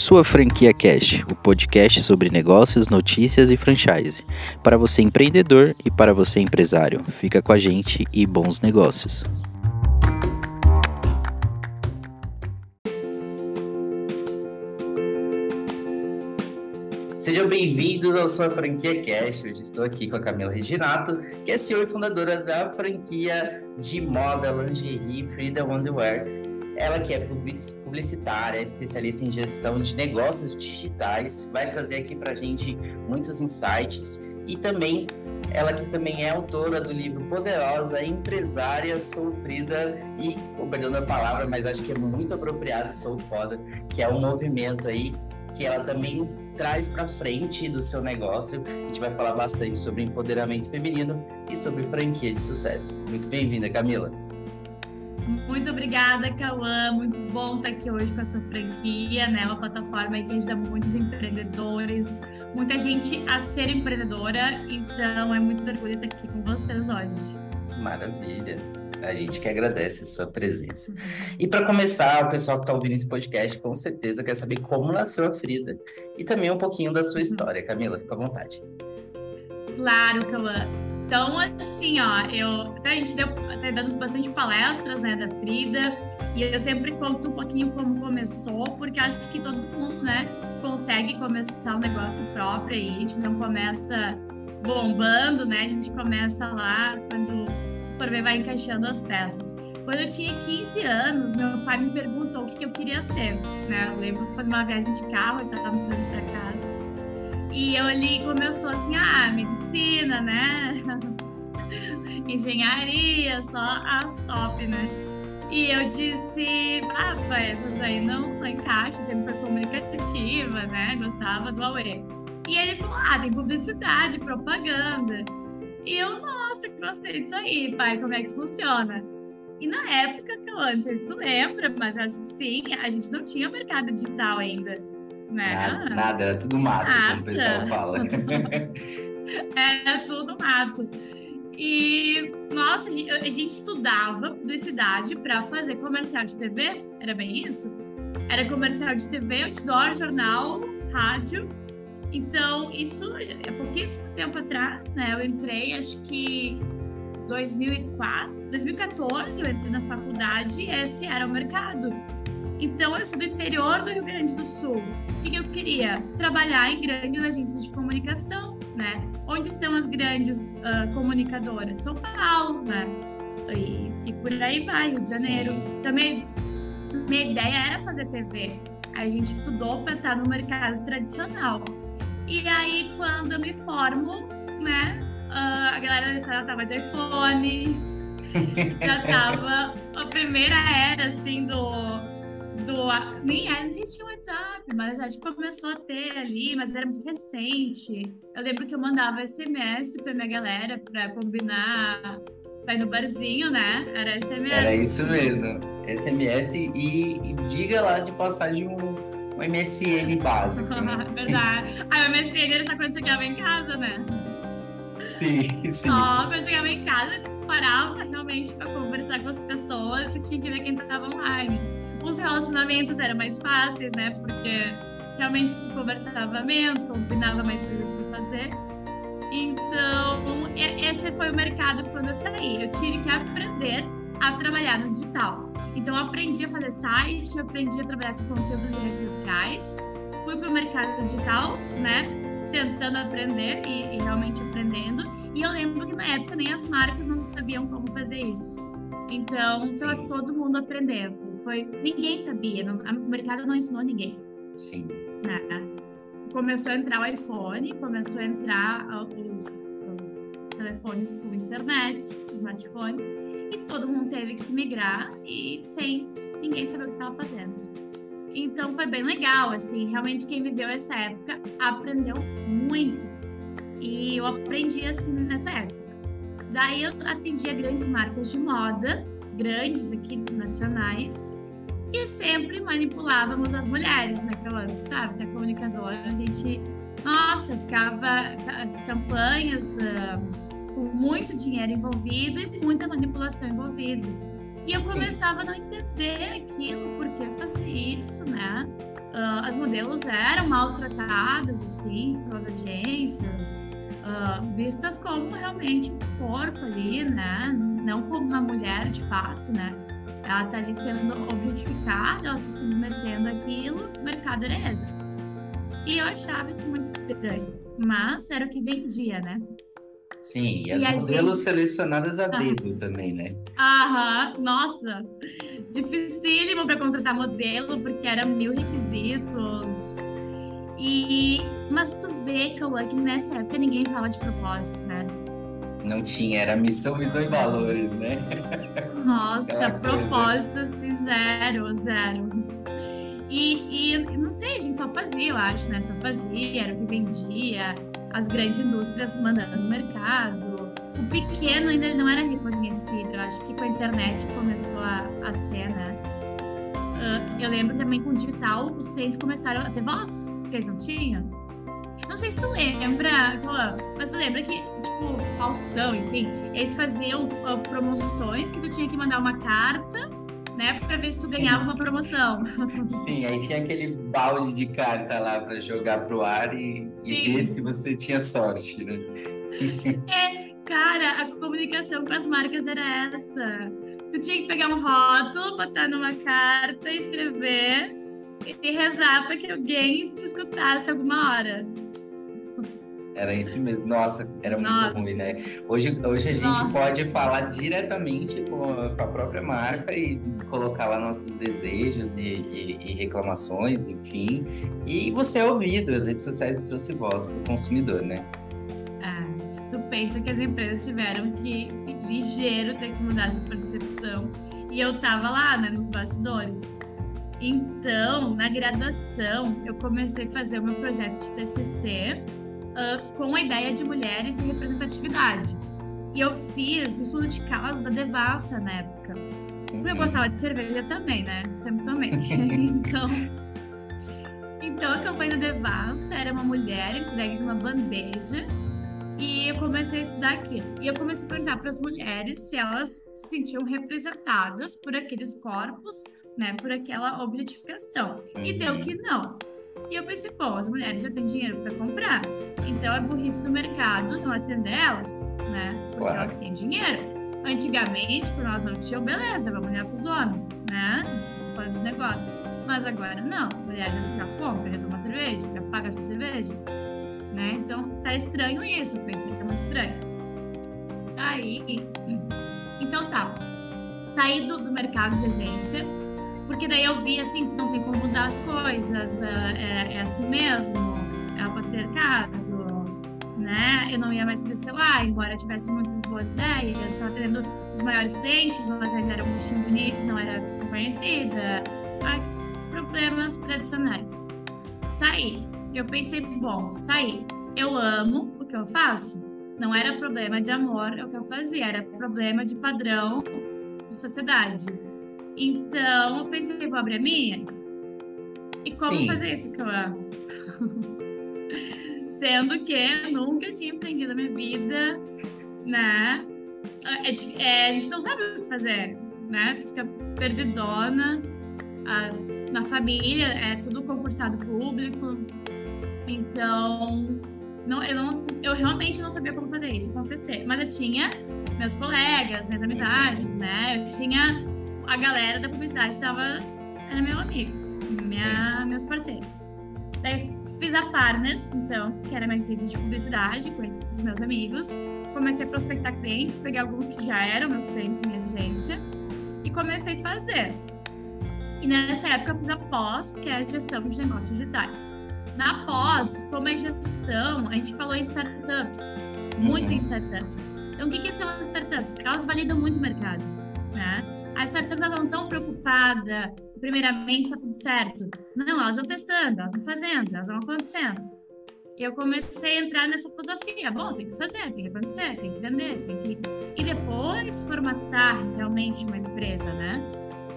Sua Franquia Cash, o podcast sobre negócios, notícias e franchise. Para você empreendedor e para você empresário. Fica com a gente e bons negócios. Sejam bem-vindos ao Sua Franquia Cash. Hoje estou aqui com a Camila Reginato, que é CEO e fundadora da franquia de moda lingerie Freedom Underwear ela que é publicitária, especialista em gestão de negócios digitais, vai trazer aqui para a gente muitos insights e também ela que também é autora do livro Poderosa Empresária Sofrida e, perdão a palavra, mas acho que é muito apropriado, sou foda, que é um movimento aí que ela também traz para frente do seu negócio. A gente vai falar bastante sobre empoderamento feminino e sobre franquia de sucesso. Muito bem-vinda, Camila. Muito obrigada, Cauã. Muito bom estar aqui hoje com a sua franquia, né? Uma plataforma que ajuda muitos empreendedores, muita gente a ser empreendedora. Então, é muito orgulho estar aqui com vocês hoje. Maravilha. A gente que agradece a sua presença. E para começar, o pessoal que está ouvindo esse podcast com certeza quer saber como nasceu a Frida e também um pouquinho da sua uhum. história. Camila, fica à vontade. Claro, Cauã. Então, assim, ó, eu até a gente deu até dando bastante palestras, né, da Frida, e eu sempre conto um pouquinho como começou, porque acho que todo mundo, né, consegue começar um negócio próprio aí, a gente não começa bombando, né? A gente começa lá quando se for ver vai encaixando as peças. Quando eu tinha 15 anos, meu pai me perguntou o que, que eu queria ser, né? Eu lembro que foi numa viagem de carro, ele estava mudando para casa. E eu ali começou assim, ah, medicina, né? Engenharia, só as top, né? E eu disse, ah, pai, essas aí não, não encaixam, sempre foi comunicativa, né? Gostava do AUE. E ele falou, ah, tem publicidade, propaganda. E eu, nossa, gostei disso aí, pai, como é que funciona? E na época, eu não sei se tu lembra, mas acho que sim, a gente não tinha mercado digital ainda. Né? Nada, nada, era tudo mato, nada. como o pessoal fala. era tudo mato. E, nossa, a gente, a gente estudava publicidade para fazer comercial de TV, era bem isso? Era comercial de TV, outdoor, jornal, rádio. Então, isso é pouquíssimo tempo atrás, né? Eu entrei, acho que 2004, 2014, eu entrei na faculdade e esse era o mercado. Então, eu sou do interior do Rio Grande do Sul. O que eu queria? Trabalhar em grandes agências de comunicação, né? Onde estão as grandes uh, comunicadoras? São Paulo, né? E, e, por aí vai, Rio de Janeiro. Sim. Também, minha ideia era fazer TV. Aí a gente estudou para estar no mercado tradicional. E aí, quando eu me formo, né? Uh, a galera já tava de iPhone, já tava a primeira era, assim, do do. Nem não existia o WhatsApp, mas a gente começou a ter ali, mas era muito recente. Eu lembro que eu mandava SMS pra minha galera pra combinar pra ir no barzinho, né? Era SMS. Era isso mesmo. SMS e, e diga lá de passagem um, um MSN básico. Né? Verdade. Aí o MSN era só quando chegava em casa, né? Sim, sim. Só quando chegava em casa, parava realmente pra conversar com as pessoas e tinha que ver quem tava online os relacionamentos eram mais fáceis, né? Porque realmente tu conversava menos, combinava mais coisas para fazer. Então, esse foi o mercado quando eu saí. Eu tive que aprender a trabalhar no digital. Então, eu aprendi a fazer site, aprendi a trabalhar com conteúdos de redes sociais, fui para o mercado digital, né? Tentando aprender e, e realmente aprendendo. E eu lembro que na época nem as marcas não sabiam como fazer isso. Então, estava todo mundo aprendendo foi ninguém sabia, não, o mercado não ensinou ninguém. Sim. Né? Começou a entrar o iPhone, começou a entrar os, os telefones por internet, smartphones, e todo mundo teve que migrar e sem ninguém saber o que estava fazendo. Então foi bem legal, assim, realmente quem viveu essa época aprendeu muito. E eu aprendi assim nessa época. Daí eu atendia grandes marcas de moda grandes aqui, nacionais, e sempre manipulávamos as mulheres, né, Calando, sabe? Que a comunicadora, a gente, nossa, ficava as campanhas uh, com muito dinheiro envolvido e muita manipulação envolvida. E eu começava a não entender aquilo, por que fazer isso, né? uh, as modelos eram maltratadas, assim, pelas agências, uh, vistas como realmente um corpo ali, né? Não como uma mulher de fato, né? Ela tá ali sendo objetificada, ela se submetendo àquilo, o mercado era esse. E eu achava isso muito estranho, mas era o que vendia, né? Sim, e as e modelos gente... selecionadas a dedo também, né? Aham, nossa, dificílimo para contratar modelo, porque eram mil requisitos. E, mas tu vê, Cauã, que nessa época ninguém fala de propósito, né? Não tinha, era missão, visão e valores, né? Nossa, propósito, assim, zero, zero. E, e não sei, a gente só fazia, eu acho, né? Só fazia, era o que vendia as grandes indústrias mandando no mercado. O pequeno ainda não era reconhecido. Eu acho que com a internet começou a, a ser, né? Uh, eu lembro também com o digital, os clientes começaram a ter voz, que eles não tinham. Não sei se tu lembra, mas tu lembra que, tipo, Faustão, enfim, eles faziam uh, promoções que tu tinha que mandar uma carta né? Pra ver se tu Sim. ganhava uma promoção. Sim, aí tinha aquele balde de carta lá para jogar pro ar e, e ver se você tinha sorte, né? é, cara, a comunicação com as marcas era essa. Tu tinha que pegar um rótulo, botar numa carta, escrever e rezar para que alguém te escutasse alguma hora. Era isso mesmo. Nossa, era Nossa. muito ruim, né? Hoje, hoje a gente Nossa. pode falar diretamente com a, com a, própria marca e colocar lá nossos desejos e, e, e, reclamações, enfim. E você é ouvido, as redes sociais trouxe voz para o consumidor, né? É, tu pensa que as empresas tiveram que, ligeiro, ter que mudar essa percepção. E eu tava lá, né, nos bastidores. Então, na graduação, eu comecei a fazer o meu projeto de TCC uh, com a ideia de mulheres e representatividade. E eu fiz estudo de caso da Devassa na época. Porque eu uhum. gostava de cerveja também, né? Sempre tomei. então, então, a campanha da Devassa era uma mulher entregue numa bandeja e eu comecei a estudar aquilo. E eu comecei a perguntar para as mulheres se elas se sentiam representadas por aqueles corpos, né? Por aquela objetificação. E deu uhum. que não. E eu pensei, pô, as mulheres já têm dinheiro para comprar. Então é burrice do mercado não atender elas, né? Porque Ué. elas têm dinheiro. Antigamente, quando nós não tinham, beleza, vamos olhar para os homens, né? Você fala de negócio. Mas agora não. A mulher já compra, já toma cerveja, já paga a sua cerveja. Né? Então tá estranho isso. Eu pensei que tá muito estranho. Aí. Então tá. Saí do, do mercado de agência porque daí eu vi assim que não tem como mudar as coisas, é, é, é assim mesmo, é o patriarcado, né? Eu não ia mais lá, embora tivesse muitas boas ideias, estava tendo os maiores clientes, mas ainda era um bichinho bonito, não era conhecida. Ai, os problemas tradicionais. Saí. Eu pensei, bom, saí. Eu amo o que eu faço. Não era problema de amor é o que eu fazia, era problema de padrão de sociedade. Então, eu pensei, vou abrir a minha. E como Sim. fazer isso, Cauã? Sendo que nunca tinha empreendido na minha vida, né? É, é, a gente não sabe o que fazer, né? Tu fica perdidona. A, na família é tudo concursado público. Então, não, eu, não, eu realmente não sabia como fazer isso acontecer. Mas eu tinha meus colegas, minhas amizades, né? Eu tinha a galera da publicidade estava era meu amigo, minha, meus parceiros. Daí fiz a Partners, então, que era minha agência de publicidade, com esses meus amigos. Comecei a prospectar clientes, peguei alguns que já eram meus clientes em agência e comecei a fazer. E nessa época eu fiz a pós, que é a gestão de negócios digitais. Na pós, como é gestão, a gente falou em startups, muito uhum. em startups. Então, o que, que são as startups? Elas validam muito o mercado, né? As startups não estão preocupadas, primeiramente, está tudo certo. Não, elas vão testando, elas vão fazendo, elas vão acontecendo. Eu comecei a entrar nessa filosofia. Bom, tem que fazer, tem que acontecer, tem que vender, tem que. E depois formatar realmente uma empresa, né?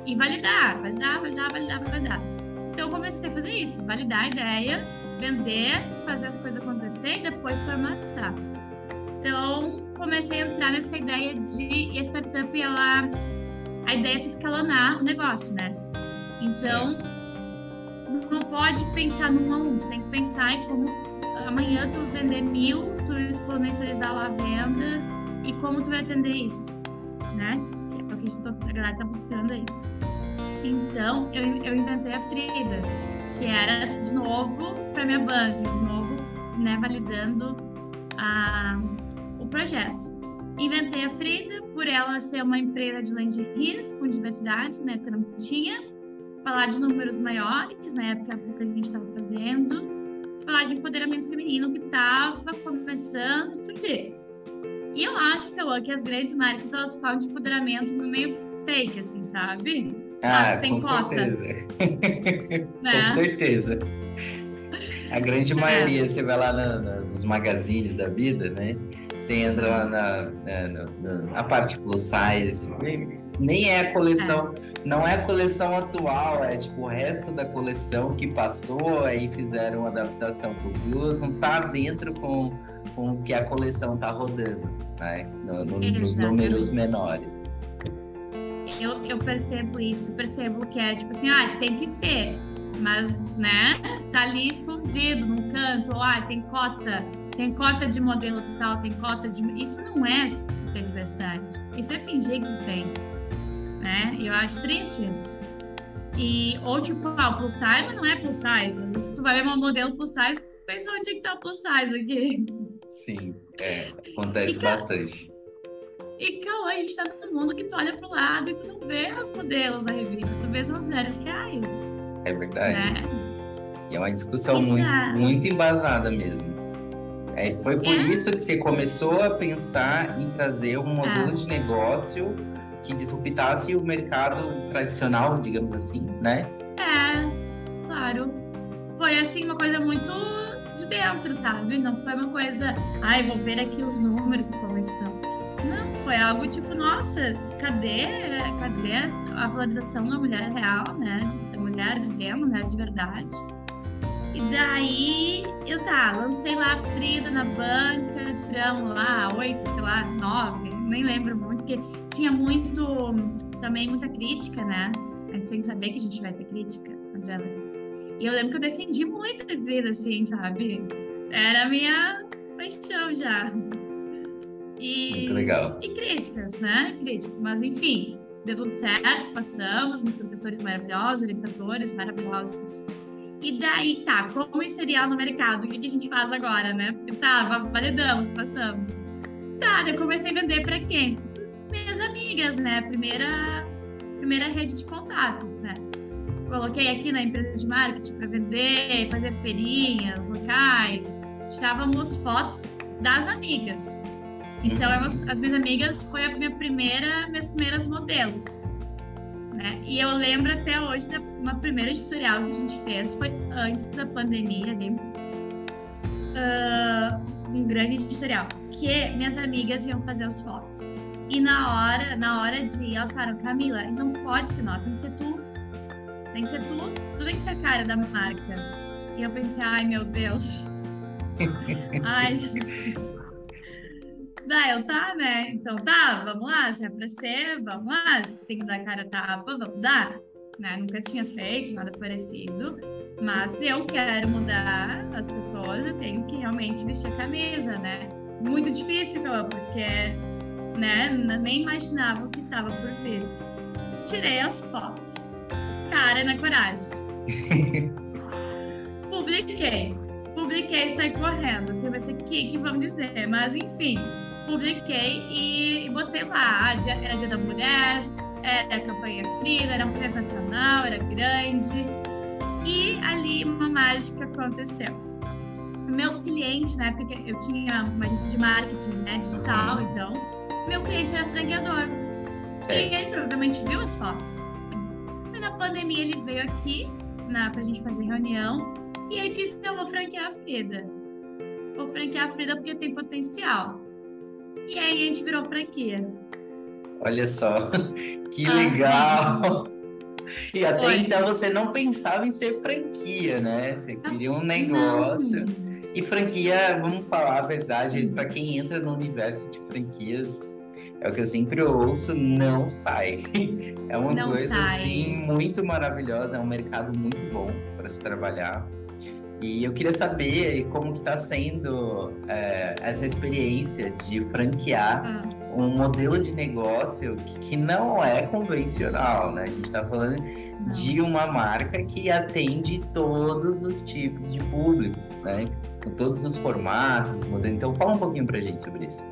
E validar, validar, validar, validar, validar. Então eu comecei a fazer isso, validar a ideia, vender, fazer as coisas acontecer e depois formatar. Então comecei a entrar nessa ideia de e a startup ela a ideia é escalonar o negócio, né? Então, tu não pode pensar num a um, tu tem que pensar em como amanhã tu vender mil, tu exponencializar a venda e como tu vai atender isso, né? É o que a, gente, tá, a galera tá buscando aí. Então, eu, eu inventei a Frida, que era, de novo, para minha banca, de novo, né, validando a, o projeto. Inventei a Frida por ela ser uma empresa de lingeries com diversidade, na época não tinha, falar de números maiores, na época que a gente estava fazendo, falar de empoderamento feminino que estava começando a surgir. E eu acho que, que as grandes marcas elas falam de empoderamento meio fake, assim, sabe? Ah, tem com cota. certeza. né? Com certeza. A grande é. maioria, você vai lá nos magazines da vida, né? Você entra lá na, na, na, na parte plus size, nem é a coleção, é. não é a coleção atual, é tipo o resto da coleção que passou, aí fizeram uma adaptação pro plus, não tá dentro com, com o que a coleção tá rodando, né? No, no, nos números menores. Eu, eu percebo isso, percebo que é tipo assim, ah, tem que ter, mas, né, tá ali escondido num canto, ah, tem cota tem cota de modelo tal, tem cota de. Isso não é ter diversidade. Isso é fingir que tem. Né? E eu acho triste isso. E, ou tipo, ah, o plus size, não é plus size. Às vezes tu vai ver um modelo plus size, pensa onde é que tá o plus size aqui. Sim, é, acontece e, bastante. E, Cauã, a gente tá no mundo que tu olha pro lado e tu não vê os modelos na revista, tu vê as mulheres reais. É verdade. Né? E é uma discussão muito, muito embasada mesmo. É, foi por é. isso que você começou a pensar em trazer um modelo é. de negócio que disruptasse o mercado tradicional, digamos assim, né? É, claro. Foi assim uma coisa muito de dentro, sabe? Não foi uma coisa, ai, vou ver aqui os números como estão. Não, foi algo tipo, nossa, cadê, cadê a valorização da mulher real, né? Da mulher de dentro, mulher de verdade. E daí eu tá, lancei lá a Frida na banca, tiramos lá oito, sei lá, nove, nem lembro muito, porque tinha muito, também muita crítica, né? A gente tem que saber que a gente vai ter crítica, Angela. E eu lembro que eu defendi muito a Frida, assim, sabe? Era a minha paixão já. E, muito legal. E críticas, né? Críticas, mas enfim, deu tudo certo, passamos, professores maravilhosos, orientadores maravilhosos e daí, tá, como inserir no mercado? O que, que a gente faz agora, né? Tá, validamos, passamos. Tá, eu comecei a vender para quem? Minhas amigas, né? Primeira, primeira rede de contatos, né? Coloquei aqui na empresa de marketing para vender, fazer feirinhas locais, tirávamos fotos das amigas. Então, uhum. as, as minhas amigas foi a minha primeira, minhas primeiras modelos. Né? E eu lembro até hoje da uma primeira editorial que a gente fez, foi antes da pandemia ali. Uh, um grande editorial, que minhas amigas iam fazer as fotos. E na hora, na hora de elas falaram, Camila, não pode ser nós, tem que ser tu. Tem que ser tu, tu tem que ser a cara da marca. E eu pensei, ai meu Deus. ai, Jesus. Daí eu, tá, né? Então tá, vamos lá, se é pra ser, vamos lá, se tem que dar cara tapa, vamos dar. Né? Nunca tinha feito nada parecido. Mas se eu quero mudar as pessoas, eu tenho que realmente vestir a camisa, né? Muito difícil, porque né, nem imaginava o que estava por vir. Tirei as fotos. Cara na coragem. Publiquei. Publiquei e saí correndo. Assim, vai ser que, que vamos dizer. Mas enfim, publiquei e, e botei lá, dia, era dia da mulher, era a campanha Frida, era um projeto nacional, era grande. E ali uma mágica aconteceu. Meu cliente, na época eu tinha uma agência de marketing né, digital, uhum. então, meu cliente era franqueador. E ele provavelmente viu as fotos. E na pandemia ele veio aqui na, pra gente fazer reunião e ele disse: Eu vou franquear a Frida. Vou franquear a Frida porque tem potencial. E aí a gente virou franquia. Olha só, que ah, legal! E até Foi. então você não pensava em ser franquia, né? Você queria um negócio. Não. E franquia, vamos falar a verdade, para quem entra no universo de franquias, é o que eu sempre ouço, não sai. É uma não coisa sai. assim muito maravilhosa, é um mercado muito bom para se trabalhar. E eu queria saber como que está sendo é, essa experiência de franquear ah. um modelo de negócio que, que, não é convencional, né? A gente está falando de uma marca que atende todos os tipos de públicos, né? Com todos os formatos, modelos. Então fala um pouquinho para a gente sobre isso.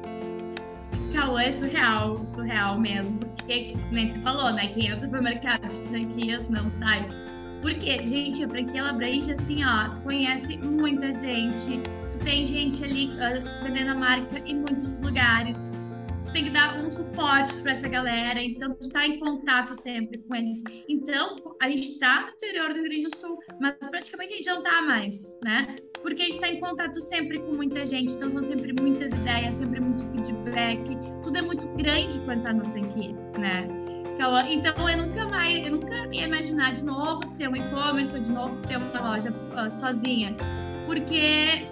Cauã é surreal, surreal mesmo. Porque, como você falou, né? Quem entra pro mercado de franquias não sai porque, gente, a franquia ela abrange assim, ó, tu conhece muita gente, tu tem gente ali uh, vendendo a marca em muitos lugares, tu tem que dar um suporte para essa galera, então tu tá em contato sempre com eles. Então, a gente tá no interior do Rio Grande do Sul, mas praticamente a gente não tá mais, né? Porque a gente tá em contato sempre com muita gente, então são sempre muitas ideias, sempre muito feedback, tudo é muito grande quando tá na franquia, né? Então eu nunca mais, eu nunca ia imaginar de novo ter um e-commerce ou de novo ter uma loja uh, sozinha. Porque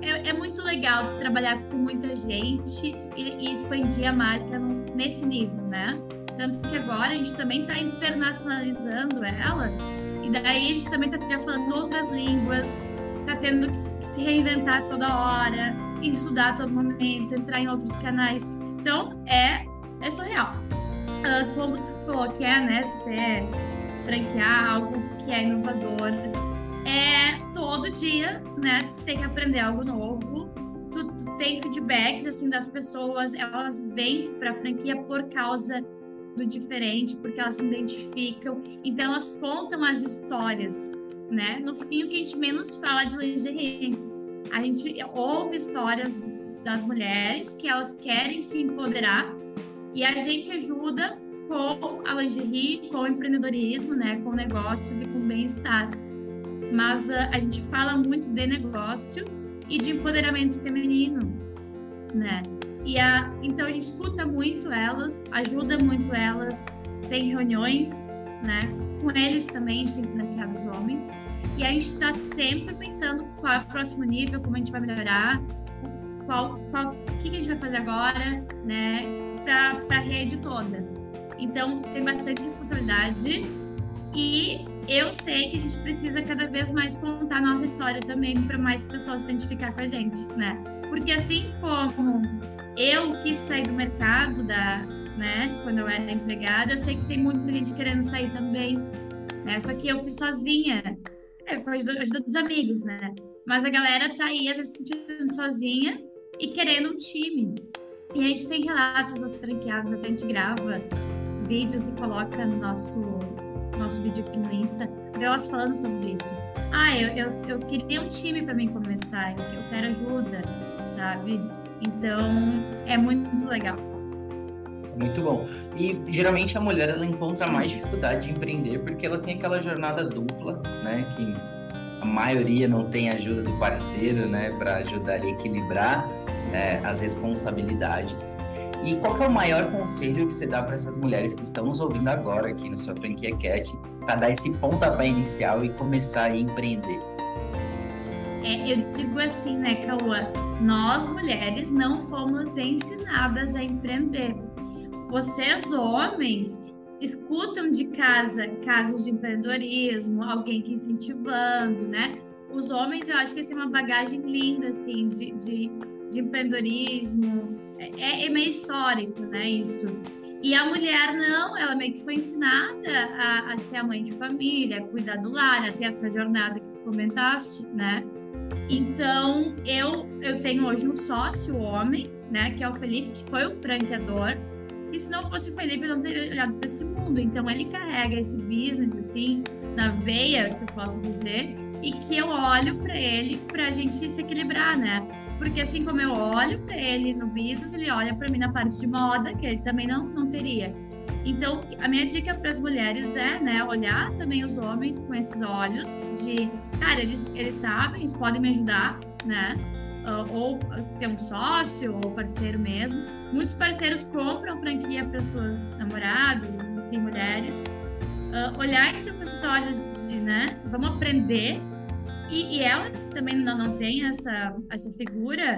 é, é, muito legal trabalhar com muita gente e, e expandir a marca nesse nível, né? Tanto que agora a gente também está internacionalizando ela, e daí a gente também está falando outras línguas, está tendo que se reinventar toda hora, estudar a todo momento, entrar em outros canais. Então é, é surreal uh, como tu falou que é, né, você franquear algo que é inovador, é todo dia, né, tu tem que aprender algo novo, tu, tu tem feedbacks, assim, das pessoas, elas vêm para a franquia por causa do diferente, porque elas se identificam, então elas contam as histórias, né, no fim o que a gente menos fala de lingerie, a gente ouve histórias das mulheres que elas querem se empoderar e a gente ajuda com a lingerie, com o empreendedorismo, né, com negócios e com bem-estar. Mas uh, a gente fala muito de negócio e de empoderamento feminino, né? E a, então a gente escuta muito elas, ajuda muito elas, tem reuniões, né? Com eles também, a tem que os homens. E a gente está sempre pensando qual é o próximo nível, como a gente vai melhorar, qual, qual, o que a gente vai fazer agora, né? Para a rede toda. Então, tem bastante responsabilidade e eu sei que a gente precisa cada vez mais contar a nossa história também para mais pessoas se identificar com a gente, né? Porque assim como eu quis sair do mercado da, né, quando eu era empregada, eu sei que tem muita gente querendo sair também, né? Só que eu fui sozinha, é, com a ajuda, dos amigos, né? Mas a galera tá aí se sentindo sozinha e querendo um time. E a gente tem relatos das franqueadas, até a gente grava vídeos e coloca no nosso, nosso vídeo aqui no Insta, delas falando sobre isso. Ah, eu, eu, eu queria um time para mim começar, eu, eu quero ajuda, sabe? Então, é muito legal. Muito bom. E geralmente a mulher ela encontra mais dificuldade de empreender porque ela tem aquela jornada dupla, né? Que a maioria não tem ajuda do parceiro, né? Para ajudar a equilibrar né, as responsabilidades. E qual é o maior conselho que você dá para essas mulheres que estão nos ouvindo agora aqui no seu Franquia Cat para dar esse pontapé inicial e começar a empreender? É, eu digo assim, né, Cauã? Nós mulheres não fomos ensinadas a empreender. Vocês, homens, escutam de casa casos de empreendedorismo, alguém que incentivando, né? Os homens, eu acho que essa é uma bagagem linda, assim, de, de de empreendedorismo. É, é, meio histórico, né? Isso. E a mulher não, ela meio que foi ensinada a, a, ser a mãe de família, a cuidar do lar, a ter essa jornada que tu comentaste, né? Então, eu, eu tenho hoje um sócio homem, né? Que é o Felipe, que foi o franqueador. E se não fosse o Felipe, eu não teria olhado para esse mundo. Então, ele carrega esse business, assim, na veia, que eu posso dizer, e que eu olho para ele para a gente se equilibrar, né? Porque assim como eu olho para ele no business, ele olha para mim na parte de moda, que ele também não, não teria. Então, a minha dica para as mulheres é, né, olhar também os homens com esses olhos de, cara, eles, eles sabem, eles podem me ajudar, né? Uh, ou ter um sócio ou parceiro mesmo. Muitos parceiros compram franquia para suas namoradas, enfim, mulheres. Uh, olhar com esses olhos de, né, vamos aprender e, e elas que também não, não têm essa, essa figura,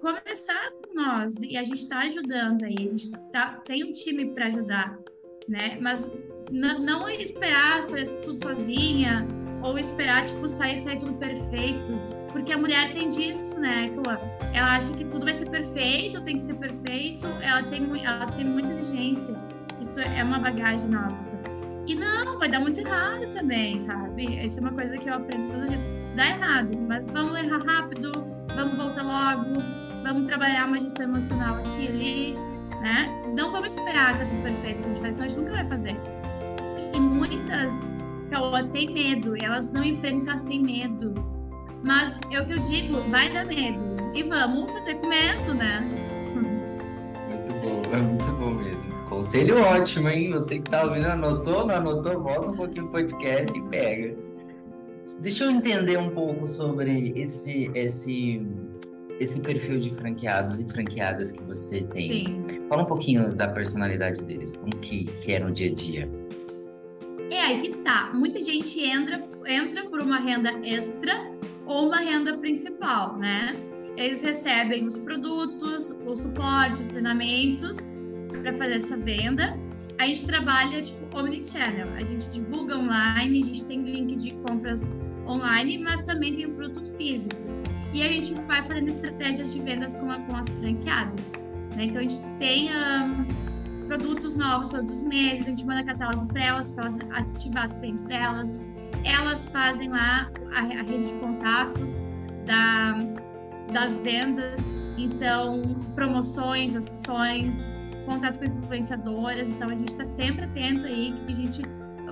começar com nós e a gente está ajudando aí, a gente tá, tem um time para ajudar, né? Mas não esperar fazer tudo sozinha ou esperar tipo sair sair tudo perfeito, porque a mulher tem disso, né? Ela acha que tudo vai ser perfeito, tem que ser perfeito, ela tem ela tem muita exigência. Isso é uma bagagem nossa. E não, vai dar muito errado também, sabe? Isso é uma coisa que eu aprendo todos os dias. Dá errado, mas vamos errar rápido, vamos voltar logo, vamos trabalhar uma gestão emocional aqui e ali, né? Não vamos esperar tá tudo perfeito que a gente faz, senão a gente nunca vai fazer. E muitas, Caoa, têm medo, elas não empreendem porque elas têm medo. Mas é o que eu digo, vai dar medo. E vamos fazer com medo, né? Muito bom, é muito bom mesmo. Conselho ótimo, hein? Você que tá ouvindo, anotou, não anotou, volta um pouquinho o podcast e pega. Deixa eu entender um pouco sobre esse, esse, esse perfil de franqueados e franqueadas que você tem. Sim. Fala um pouquinho da personalidade deles, como que, que é no dia a dia. É aí que tá. Muita gente entra, entra por uma renda extra ou uma renda principal, né? Eles recebem os produtos, o suporte, os treinamentos para fazer essa venda a gente trabalha tipo omnichannel. A gente divulga online, a gente tem link de compras online, mas também tem o produto físico. E a gente vai fazendo estratégias de vendas com, a, com as franqueadas. Né? Então a gente tem um, produtos novos todos os meses, a gente manda catálogo para elas, para elas ativar as clientes delas. Elas fazem lá a, a rede de contatos da, das vendas, então promoções, ações, contato com influenciadoras, então a gente está sempre atento aí o que a gente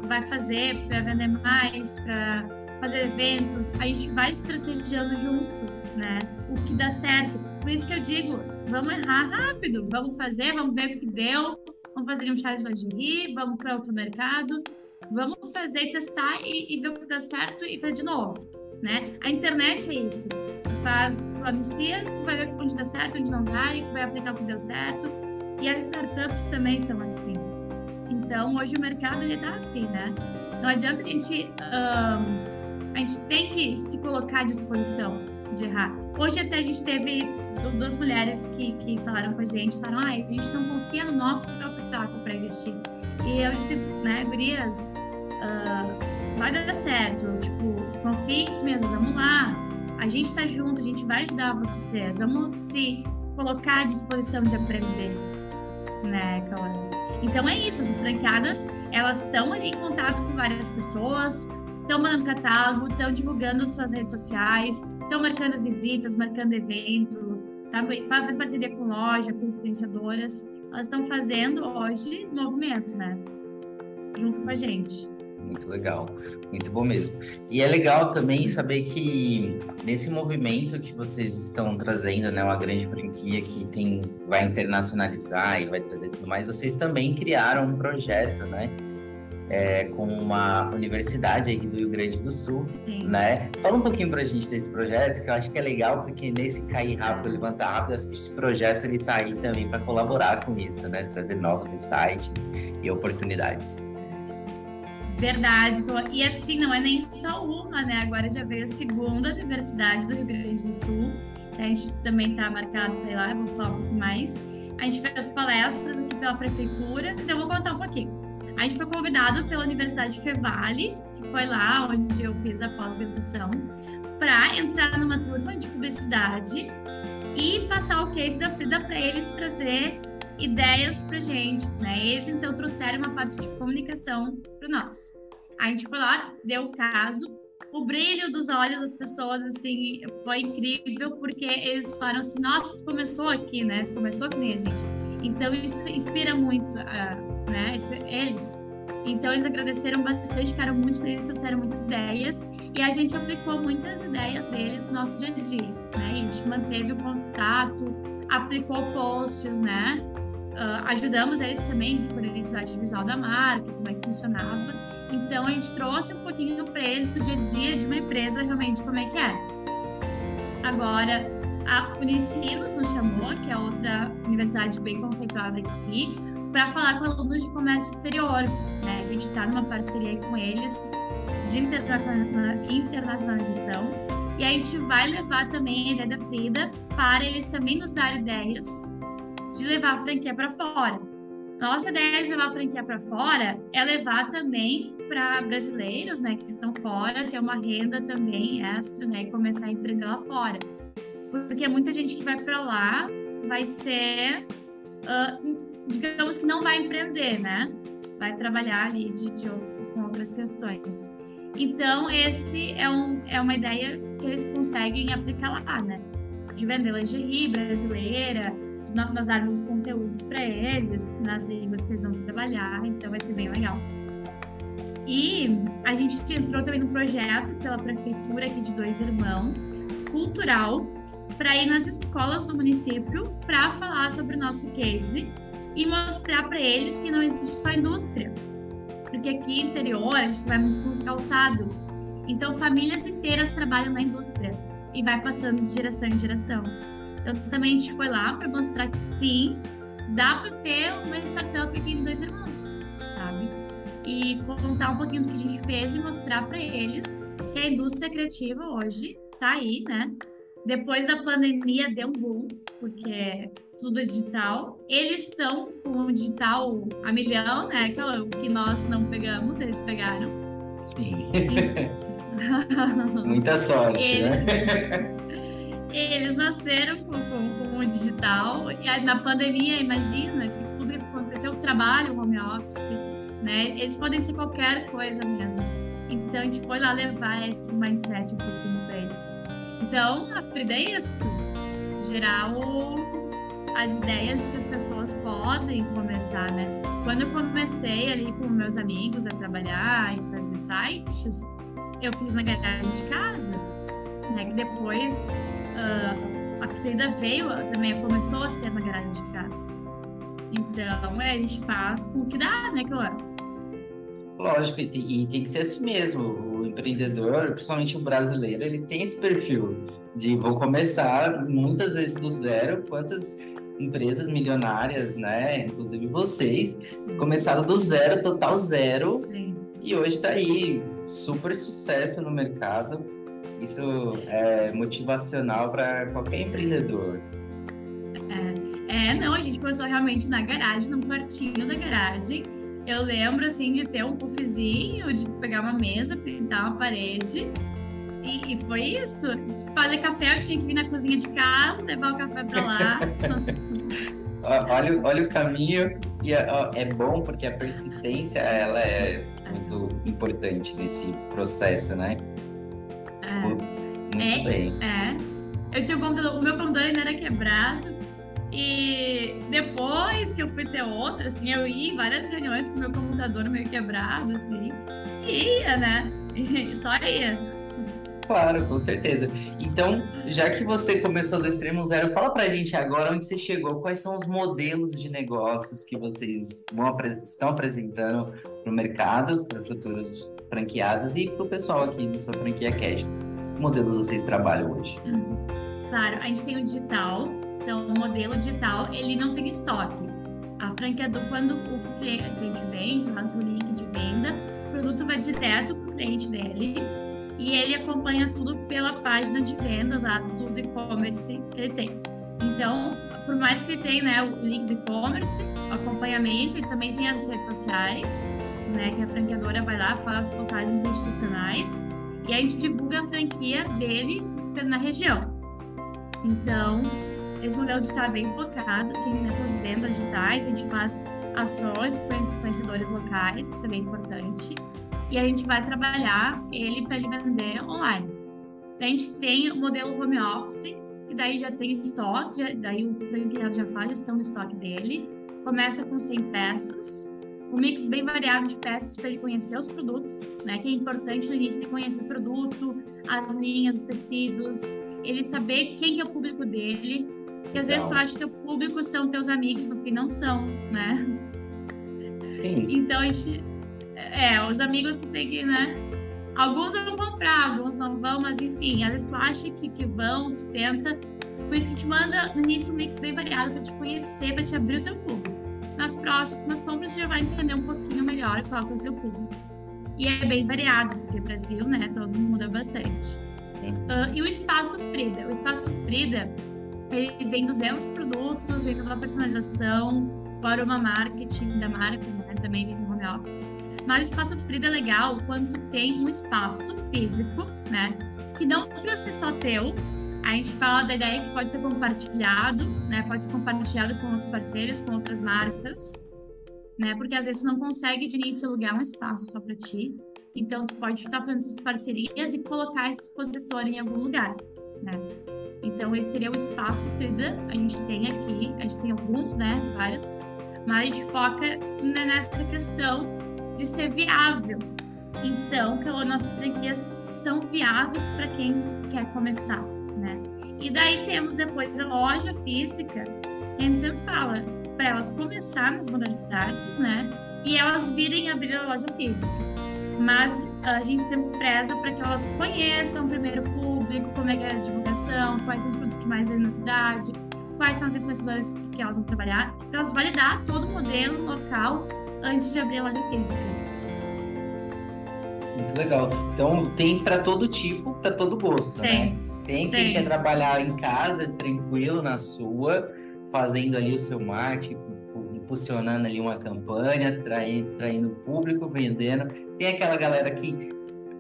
vai fazer para vender mais, para fazer eventos, a gente vai estrategiando junto, né? O que dá certo. Por isso que eu digo, vamos errar rápido, vamos fazer, vamos ver o que deu, vamos fazer um chá de lingerie, vamos para outro mercado, vamos fazer, testar e, e, ver o que dá certo e fazer de novo, né? A internet é isso. Tu faz, tu anuncia, tu vai ver onde dá certo, onde não dá, e tu vai aplicar o que deu certo e as startups também são assim. Então, hoje o mercado ele tá assim, né? Não adianta a gente. Um, a gente tem que se colocar à disposição de errar. Hoje até a gente teve duas mulheres que, que falaram com a gente, falaram, ah, a gente não confia no nosso próprio taco para investir. E eu disse, né, gurias, uh, vai dar certo, tipo, confia em si mesmas, vamos lá, a gente está junto, a gente vai ajudar vocês, vamos se colocar à disposição de aprender né, Cauã? Então é isso, essas franqueadas, elas estão ali em contato com várias pessoas, estão mandando catálogo, estão divulgando suas redes sociais, estão marcando visitas, marcando evento, sabe? Fazendo parceria com loja, com influenciadoras. Elas estão fazendo hoje movimento, né? Junto com a gente. Muito legal, muito bom mesmo. E é legal também saber que nesse movimento que vocês estão trazendo, né, uma grande franquia que tem vai internacionalizar e vai trazer tudo mais, vocês também criaram um projeto, né, é, com uma universidade aí do Rio Grande do Sul, Sim. né? Fala um pouquinho pra gente desse projeto, que eu acho que é legal, porque nesse cair rápido, levantar rápido, acho que esse projeto ele tá aí também para colaborar com isso, né? Trazer novos insights e oportunidades. Verdade. E assim, não é nem só uma, né? Agora já veio a segunda Universidade do Rio Grande do Sul. A gente também está marcado para ir lá, vou falar um pouco mais. A gente fez palestras aqui pela prefeitura, então eu vou contar um pouquinho. A gente foi convidado pela Universidade Fevale, que foi lá onde eu fiz a pós-graduação, para entrar numa turma de publicidade e passar o case da Frida para eles trazer ideias para gente, né? Eles então trouxeram uma parte de comunicação para nós. A gente foi lá, deu o caso, o brilho dos olhos das pessoas, assim, foi incrível, porque eles falaram assim, nossa, tu começou aqui, né? Tu começou que nem a gente. Então, isso inspira muito, uh, né? Eles. Então, eles agradeceram bastante, ficaram muito felizes, trouxeram muitas ideias, e a gente aplicou muitas ideias deles no nosso dia a dia, né? A gente manteve o contato, aplicou posts, né? Uh, ajudamos eles também com a identidade visual da marca, como é que funcionava. Então, a gente trouxe um pouquinho para eles do dia a dia de uma empresa, realmente, como é que é. Agora, a Unicinos nos chamou, que é outra universidade bem conceituada aqui, para falar com alunos de comércio exterior. Né? A gente está numa parceria com eles de internacionalização E a gente vai levar também a ideia da Frida para eles também nos dar ideias de levar a franquia para fora. Nossa ideia de levar a franquia para fora é levar também para brasileiros, né, que estão fora, ter uma renda também extra, né, e começar a empreender lá fora. Porque muita gente que vai para lá vai ser, uh, digamos que não vai empreender, né? Vai trabalhar ali de, de, com outras questões. Então, esse é, um, é uma ideia que eles conseguem aplicar lá, né? De vender lingerie brasileira, nós darmos conteúdos para eles nas línguas que eles vão trabalhar, então vai ser bem legal. E a gente entrou também no projeto pela prefeitura aqui de Dois Irmãos, cultural, para ir nas escolas do município para falar sobre o nosso case e mostrar para eles que não existe só indústria. Porque aqui interior a gente vai muito com calçado. Então famílias inteiras trabalham na indústria e vai passando de geração em geração. Então também a gente foi lá para mostrar que sim, dá para ter uma startup aqui em Dois Irmãos, sabe? E contar um pouquinho do que a gente fez e mostrar para eles que a indústria criativa hoje está aí, né? Depois da pandemia deu um boom, porque tudo é digital. Eles estão com o digital a milhão, né? Que, é o que nós não pegamos, eles pegaram. Sim. Muita sorte, eles, né? eles nasceram com, com, com, o digital e na pandemia, imagina, que tudo que aconteceu, o trabalho, o home office, né? Eles podem ser qualquer coisa mesmo. Então a gente foi lá levar esse mindset um pouquinho para eles. Então, a Frida é isso, gerar o, as ideias de que as pessoas podem começar, né? Quando eu comecei ali com meus amigos a trabalhar e fazer sites, eu fiz na garagem de casa, né? Que depois uh, a Frida veio, também começou a ser na garagem de casa. Então, é, a gente faz com o que dá, né, claro? Lógico, e tem, e tem que ser assim mesmo o empreendedor, principalmente o brasileiro, ele tem esse perfil de vou começar muitas vezes do zero. Quantas empresas milionárias, né? Inclusive vocês, Sim. começaram do zero, total zero, Sim. e hoje está aí super sucesso no mercado. Isso é motivacional para qualquer empreendedor. É, é, não, a gente começou realmente na garagem, num quartinho da garagem eu lembro, assim, de ter um puffzinho, de pegar uma mesa, pintar uma parede. E, e, foi isso. Fazer café, eu tinha que vir na cozinha de casa, levar o café para lá. olha, olha o caminho. E é, é, bom porque a persistência, ela é muito importante nesse processo, né? É. Muito é, bem. É. Eu tinha o computador, o meu computador ainda era quebrado. E depois que eu fui ter outra, assim, eu ia em várias reuniões com meu computador meio quebrado, assim, e ia, né? E só ia. Claro, com certeza. Então, já que você começou do extremo zero, fala pra gente agora onde você chegou, quais são os modelos de negócios que vocês vão, estão apresentando no mercado, para futuros franqueados e para o pessoal aqui do seu franquia cash. Que modelos vocês trabalham hoje? Claro, a gente tem o digital, então, o modelo digital, ele não tem estoque. A franqueador, quando o cliente vende, lança o link de venda, o produto vai direto para o cliente dele e ele acompanha tudo pela página de vendas lá do e-commerce que ele tem. Então, por mais que ele tenha né, o link do e-commerce, acompanhamento, ele também tem as redes sociais, né, que a franqueadora vai lá, faz postagens institucionais e a gente divulga a franquia dele na região. Então, esse modelo de estar bem focado assim, nessas vendas digitais, a gente faz ações com conhecedores locais, que isso é bem importante, e a gente vai trabalhar ele para ele vender online. Daí a gente tem o modelo home office, e daí já tem estoque, daí o franqueado já faz gestão do estoque dele, começa com 100 peças, um mix bem variado de peças para ele conhecer os produtos, né? Que é importante no início ele conhecer o produto, as linhas, os tecidos, ele saber quem que é o público dele, e às vezes tu acha que o público são teus amigos, no fim não são, né? Sim. Então a gente. É, os amigos tu tem que, né? Alguns vão comprar, alguns não vão, mas enfim, às vezes tu acha que, que vão, tu tenta. Por isso que te manda no início um mix bem variado para te conhecer, para te abrir o teu público. Nas próximas compras, tu já vai entender um pouquinho melhor qual é o teu público. E é bem variado, porque Brasil, né, todo mundo muda bastante. Uh, e o Espaço Frida. O Espaço Frida, ele vem 200 produtos, vem toda a personalização, para uma marketing da marca, né? também vem no home office. Mas o Espaço Frida é legal quando tem um espaço físico, né? Que não precisa ser só teu. A gente fala da ideia que pode ser compartilhado, né? Pode ser compartilhado com os parceiros, com outras marcas, né? Porque às vezes tu não consegue de início alugar um espaço só para ti. Então, tu pode estar fazendo essas parcerias e colocar esse expositor em algum lugar, né? Então, esse seria o espaço Frida. A gente tem aqui, a gente tem alguns, né? Vários. Mas a gente foca nessa questão de ser viável. Então, que nossas franquias são viáveis para quem quer começar, né? E daí temos depois a loja física. A gente sempre fala para elas começarem as modalidades, né? E elas virem abrir a loja física mas a gente sempre preza para que elas conheçam o primeiro público, como é que é a divulgação, quais são os produtos que mais vendem na cidade, quais são as influenciadoras que elas vão trabalhar, para elas validar todo o modelo local antes de abrir a loja física. Muito legal. Então tem para todo tipo, para todo gosto, tem. né? Tem quem tem. quer trabalhar em casa, tranquilo, na sua, fazendo ali o seu marketing, impulsionando ali uma campanha, traindo, traindo público, vendendo. Tem aquela galera que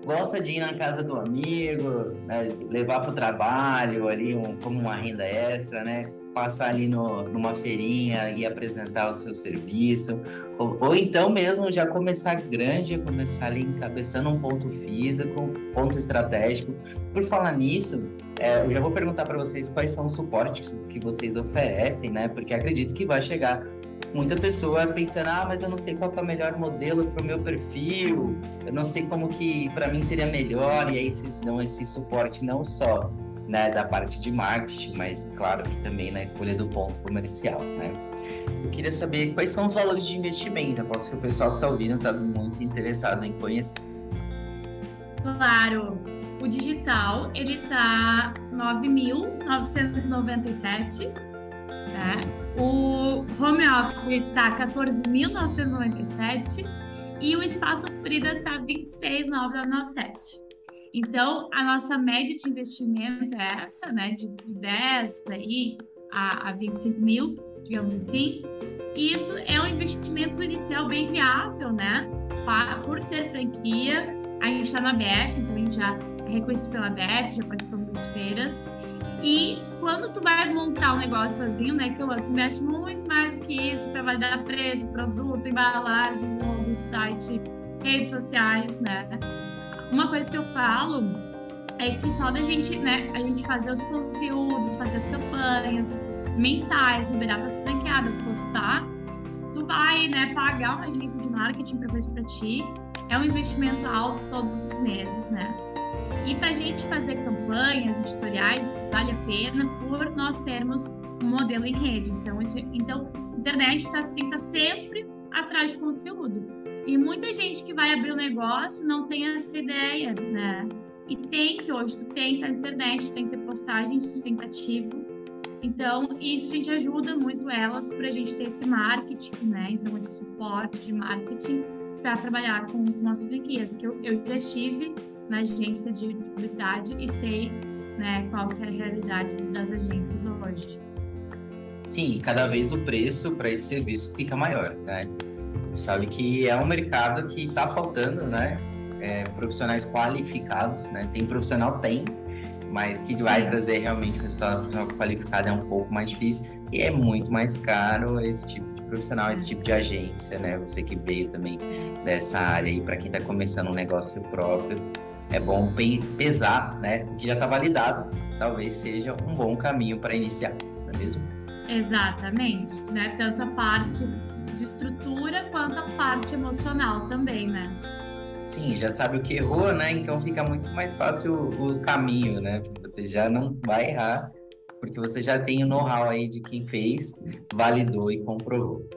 gosta de ir na casa do amigo, né, levar para o trabalho ali um, como uma renda extra, né? Passar ali no, numa feirinha e apresentar o seu serviço, ou, ou então mesmo já começar grande, começar ali encabeçando um ponto físico, ponto estratégico. Por falar nisso, é, eu já vou perguntar para vocês quais são os suportes que vocês oferecem, né? Porque acredito que vai chegar muita pessoa pensando, ah, mas eu não sei qual é o melhor modelo para o meu perfil, eu não sei como que para mim seria melhor, e aí vocês dão esse suporte não só né, da parte de marketing, mas claro que também na escolha do ponto comercial, né? Eu queria saber quais são os valores de investimento, aposto que o pessoal que está ouvindo está muito interessado em conhecer. Claro, o digital ele tá 9.997, né? O home office está 14.997 e o espaço Frida está 26.997. Então, a nossa média de investimento é essa, né? De, de 10 aí a, a 25 mil, digamos assim. E isso é um investimento inicial bem viável, né? Por ser franquia, a gente está na BF, então a gente já é reconhecido pela BF, já participamos das feiras. E quando tu vai montar um negócio sozinho, né, que tu mexe muito mais que isso para validar preço, produto, embalagem, logo, site, redes sociais, né? Uma coisa que eu falo é que só da gente, né, a gente fazer os conteúdos, fazer as campanhas mensais, liberar para as franqueadas, postar, tu vai, né, pagar uma agência de marketing para fazer para ti, é um investimento alto todos os meses, né? E para a gente fazer campanhas editoriais, vale a pena por nós termos um modelo em rede. Então, isso, então internet tá, tem que estar tá sempre atrás de conteúdo. E muita gente que vai abrir um negócio não tem essa ideia, né? E tem que hoje, tu tem que estar na internet, tu tem que ter postagem, tu tem que estar ativo. Então, isso a gente ajuda muito elas para a gente ter esse marketing, né? Então, esse suporte de marketing para trabalhar com nossas franquias, que eu, eu já estive na agência de publicidade e sei né, qual que é a realidade das agências hoje. Sim, cada vez o preço para esse serviço fica maior, né? Sabe que é um mercado que está faltando, né? É, profissionais qualificados, né? Tem profissional, tem, mas que Sim. vai trazer realmente um resultado profissional qualificado é um pouco mais difícil e é muito mais caro esse tipo de profissional, esse tipo de agência, né? Você que veio também dessa área aí, para quem está começando um negócio próprio, é bom pesar, né? O que já está validado, talvez seja um bom caminho para iniciar, não é mesmo? Exatamente, né? Tanto a parte de estrutura quanto a parte emocional também, né? Sim, já sabe o que errou, né? Então fica muito mais fácil o, o caminho, né? Você já não vai errar, porque você já tem o know-how aí de quem fez, validou e comprovou.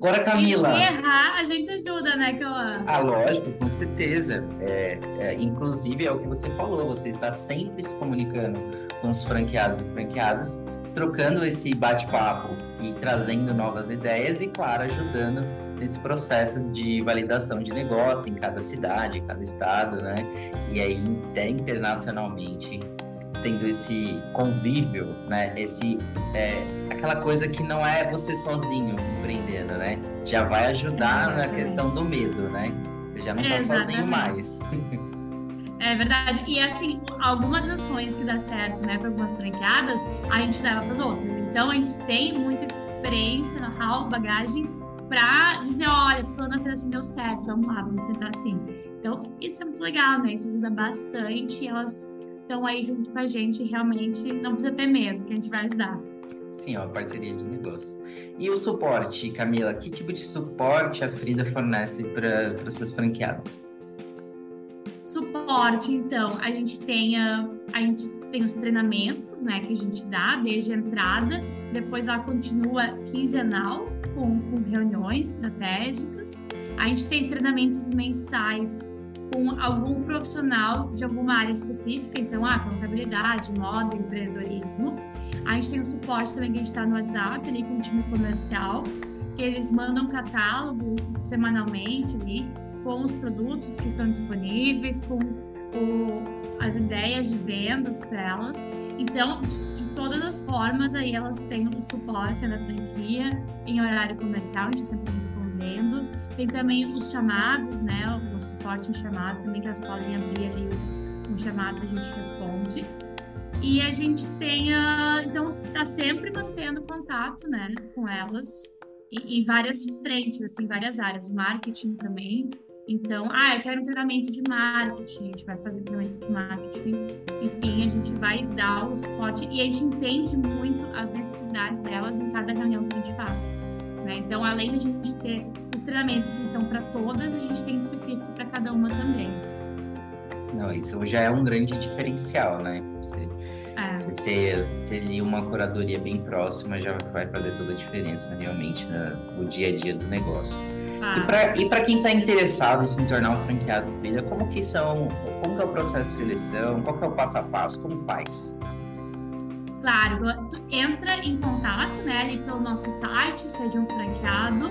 Agora, Camila. E se errar, a gente ajuda, né, Cauã? Ah, lógico, com certeza. É, é, inclusive, é o que você falou, você está sempre se comunicando com os franqueados e franqueadas, trocando esse bate-papo e trazendo novas ideias e, claro, ajudando nesse processo de validação de negócio em cada cidade, em cada estado, né? E aí até internacionalmente tendo esse convívio, né? Esse é, aquela coisa que não é você sozinho empreendendo, né? Já vai ajudar na questão do medo, né? Você já não está sozinho mais. É verdade. E assim, algumas ações que dá certo, né, para algumas franqueadas, a gente leva para as outras. Então a gente tem muita experiência, know-how, bagagem para dizer, olha, fulano fez assim, deu certo, vamos lá, vamos tentar assim. Então, isso é muito legal, né? Isso ajuda bastante. Elas estão aí junto com a gente, realmente não precisa ter medo, que a gente vai ajudar. Sim, ó, parceria de negócio. E o suporte, Camila? Que tipo de suporte a Frida fornece para os seus franqueados? Suporte, então, a gente tem a, a gente tem os treinamentos, né, que a gente dá desde a entrada, depois ela continua quinzenal com, com reuniões estratégicas. A gente tem treinamentos mensais com algum profissional de alguma área específica, então, ah, contabilidade, moda, empreendedorismo. A gente tem o suporte também que a gente está no WhatsApp, ali com o time comercial, que eles mandam catálogo semanalmente ali, com os produtos que estão disponíveis, com o, as ideias de vendas para elas. Então, de, de, todas as formas, aí elas têm o suporte da franquia em horário comercial, a gente sempre respondendo. Tem também os chamados, né? O suporte em chamado também, que elas podem abrir ali um chamado, a gente responde. E a gente tem, a, então, está sempre mantendo contato, né, com elas em várias frentes, assim, várias áreas, marketing também, então, ah, eu quero um treinamento de marketing, a gente vai fazer treinamento de marketing. Enfim, a gente vai dar o suporte e a gente entende muito as necessidades delas em cada reunião que a gente faz. Né? Então, além de a gente ter os treinamentos que são para todas, a gente tem específico para cada uma também. Não, isso já é um grande diferencial, né? Você, é. você ter ali uma curadoria bem próxima já vai fazer toda a diferença realmente no dia a dia do negócio. E para quem está interessado em se tornar um franqueado trilha, como que são, como que é o processo de seleção, qual que é o passo a passo, como faz? Claro, tu entra em contato, né, ali pelo nosso site, seja um franqueado,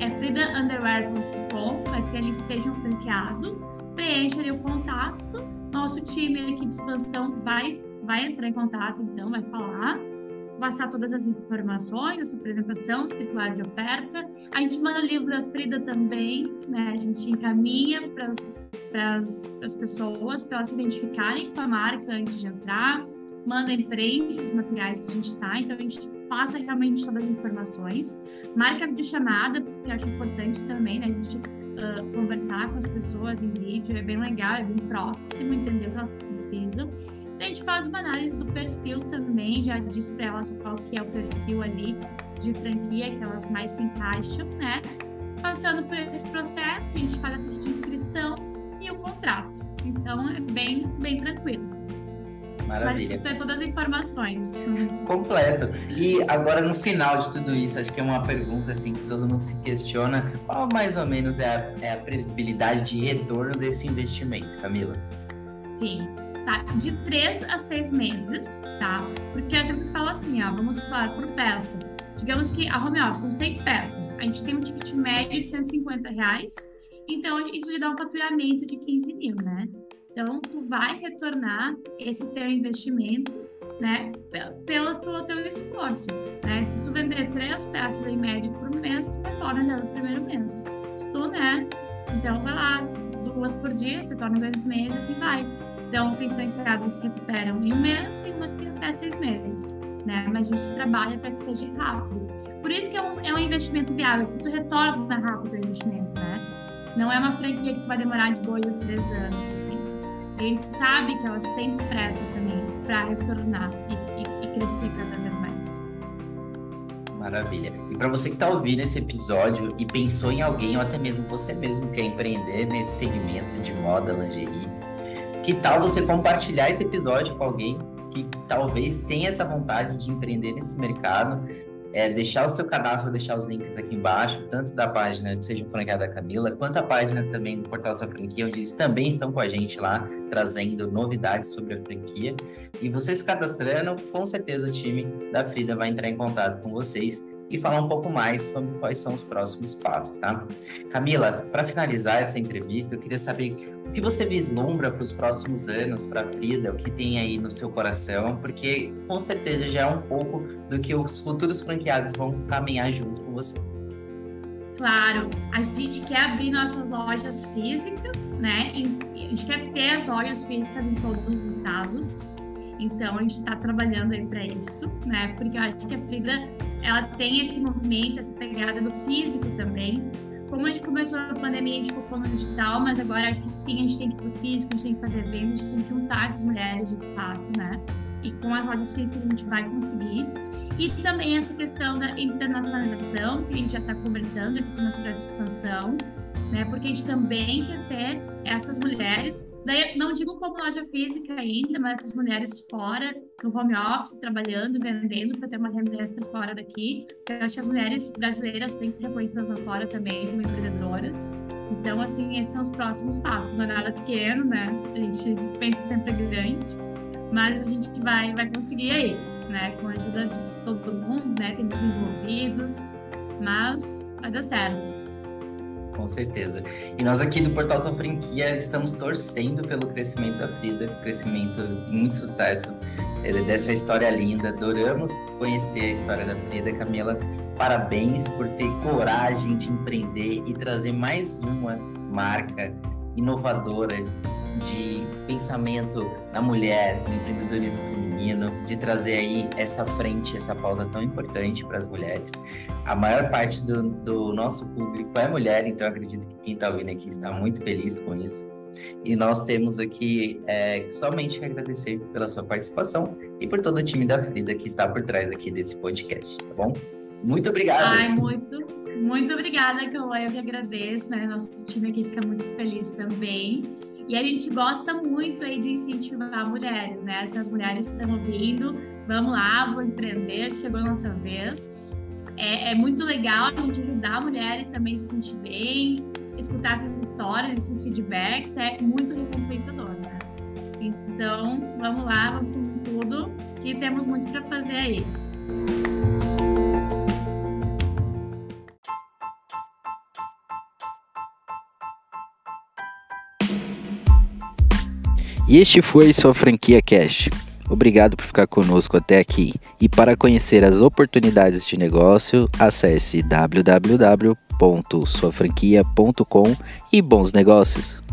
é fridaunderwear.com, vai ter ali seja um franqueado, preenche ali o contato, nosso time aqui de expansão vai, vai entrar em contato, então, vai falar, passar todas as informações, essa apresentação, circular de oferta. A gente manda o livro da Frida também, né? A gente encaminha para as pessoas, para elas se identificarem com a marca antes de entrar, manda em frente os materiais que a gente está, então a gente passa realmente todas as informações. Marca de chamada, que eu acho importante também, né? A gente uh, conversar com as pessoas em vídeo, é bem legal, é bem próximo, entender o que elas precisam. A gente faz uma análise do perfil também, já diz para elas qual que é o perfil ali de franquia que elas mais se encaixam, né? Passando por esse processo, a gente faz a taxa de inscrição e o contrato. Então é bem, bem tranquilo. Maravilha. Mas tem todas as informações. Completo. E agora no final de tudo isso, acho que é uma pergunta assim que todo mundo se questiona, qual mais ou menos é a, é a previsibilidade de retorno desse investimento, Camila? Sim tá? De três a seis meses, tá? Porque eu sempre falo assim, ó, vamos falar por peça. Digamos que a home office são 100 peças, a gente tem um ticket médio de 150 reais, então isso lhe dá um faturamento de 15 mil, né? Então, tu vai retornar esse teu investimento, né, pelo teu, teu esforço, né? Se tu vender três peças em média por mês, tu retorna no primeiro mês. Se tu, né, então vai lá, duas por dia, tu retorna dois meses, assim vai. Então, tem franqueadas que recuperam em um mês, tem umas que até seis meses, né? Mas a gente trabalha para que seja rápido. Por isso que é um, é um investimento viável, porque tu retorna rápido o investimento, né? Não é uma franquia que tu vai demorar de dois a três anos, assim. A gente sabe que elas têm pressa também para retornar e, e, e crescer cada vez mais. Maravilha. E para você que está ouvindo esse episódio e pensou em alguém, ou até mesmo você mesmo quer empreender nesse segmento de moda, lingerie, que tal você compartilhar esse episódio com alguém que talvez tenha essa vontade de empreender nesse mercado? É, deixar o seu cadastro, deixar os links aqui embaixo, tanto da página de Seja Franqueada da Camila, quanto a página também do Portal Sua Franquia, onde eles também estão com a gente lá, trazendo novidades sobre a franquia. E você se cadastrando, com certeza o time da Frida vai entrar em contato com vocês e falar um pouco mais sobre quais são os próximos passos, tá? Camila, para finalizar essa entrevista, eu queria saber o que você vislumbra para os próximos anos para a Frida, o que tem aí no seu coração, porque com certeza já é um pouco do que os futuros franqueados vão caminhar junto com você. Claro, a gente quer abrir nossas lojas físicas, né? a gente quer ter as lojas físicas em todos os estados. Então a gente está trabalhando aí para isso, né? Porque eu acho que a Frida ela tem esse movimento, essa pegada do físico também. Como a gente começou a pandemia, a gente focou no digital, mas agora acho que sim, a gente tem que ir pro físico, a gente tem que fazer evento, a gente tem que juntar as mulheres de fato, né? E com as lojas físicas a gente vai conseguir. E também essa questão da internacionalização, que a gente já está conversando, já está com nosso projeto de expansão, né? Porque a gente também quer ter essas mulheres, daí não digo como loja física ainda, mas essas mulheres fora, no home office, trabalhando, vendendo para ter uma renda extra fora daqui. Eu acho que as mulheres brasileiras têm que ser reconhecidas lá fora também como empreendedoras. Então, assim, esses são os próximos passos. Não é nada pequeno, né? A gente pensa sempre grande, mas a gente vai, vai conseguir aí, né? Com a ajuda de todo mundo, né? Tem desenvolvidos, mas vai dar certo. Com certeza. E nós aqui do Portal Sua Franquia estamos torcendo pelo crescimento da Frida, crescimento e muito sucesso é, dessa história linda. Adoramos conhecer a história da Frida. Camila, parabéns por ter coragem de empreender e trazer mais uma marca inovadora de pensamento na mulher, no empreendedorismo feminino, de trazer aí essa frente, essa pauta tão importante para as mulheres. A maior parte do, do nosso público é mulher, então acredito que quem está ouvindo aqui está muito feliz com isso. E nós temos aqui é, somente que agradecer pela sua participação e por todo o time da Frida que está por trás aqui desse podcast, tá bom? Muito obrigado. Ai, muito, muito obrigada, Cauã. Eu que agradeço, né? Nosso time aqui fica muito feliz também. E a gente gosta muito aí de incentivar mulheres, né? Se as mulheres estão ouvindo, vamos lá, vou empreender, chegou a nossa vez. É, é muito legal a gente ajudar mulheres também a se sentir bem, escutar essas histórias, esses feedbacks, é muito recompensador, né? Então, vamos lá, vamos com tudo, que temos muito para fazer aí. E este foi sua franquia Cash. Obrigado por ficar conosco até aqui. E para conhecer as oportunidades de negócio, acesse www.suafranquia.com e bons negócios.